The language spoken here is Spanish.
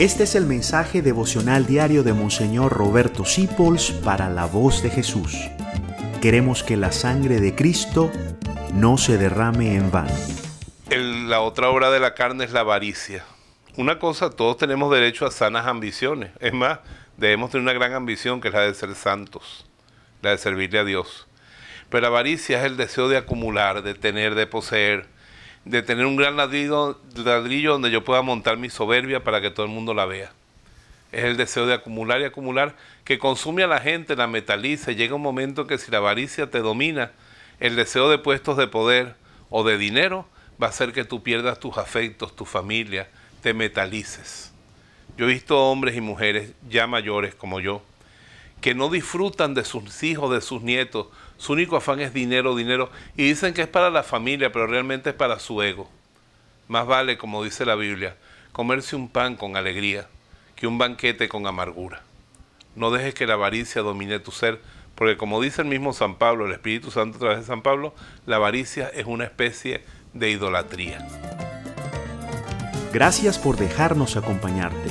Este es el mensaje devocional diario de Monseñor Roberto Sipols para la voz de Jesús. Queremos que la sangre de Cristo no se derrame en vano. la otra obra de la carne es la avaricia. Una cosa, todos tenemos derecho a sanas ambiciones. Es más, debemos tener una gran ambición que es la de ser santos, la de servirle a Dios. Pero la avaricia es el deseo de acumular, de tener, de poseer, de tener un gran ladrillo, ladrillo donde yo pueda montar mi soberbia para que todo el mundo la vea. Es el deseo de acumular y acumular que consume a la gente, la metaliza. Llega un momento que si la avaricia te domina, el deseo de puestos de poder o de dinero va a hacer que tú pierdas tus afectos, tu familia, te metalices. Yo he visto hombres y mujeres ya mayores como yo, que no disfrutan de sus hijos, de sus nietos. Su único afán es dinero, dinero. Y dicen que es para la familia, pero realmente es para su ego. Más vale, como dice la Biblia, comerse un pan con alegría que un banquete con amargura. No dejes que la avaricia domine tu ser, porque como dice el mismo San Pablo, el Espíritu Santo a través de San Pablo, la avaricia es una especie de idolatría. Gracias por dejarnos acompañarte.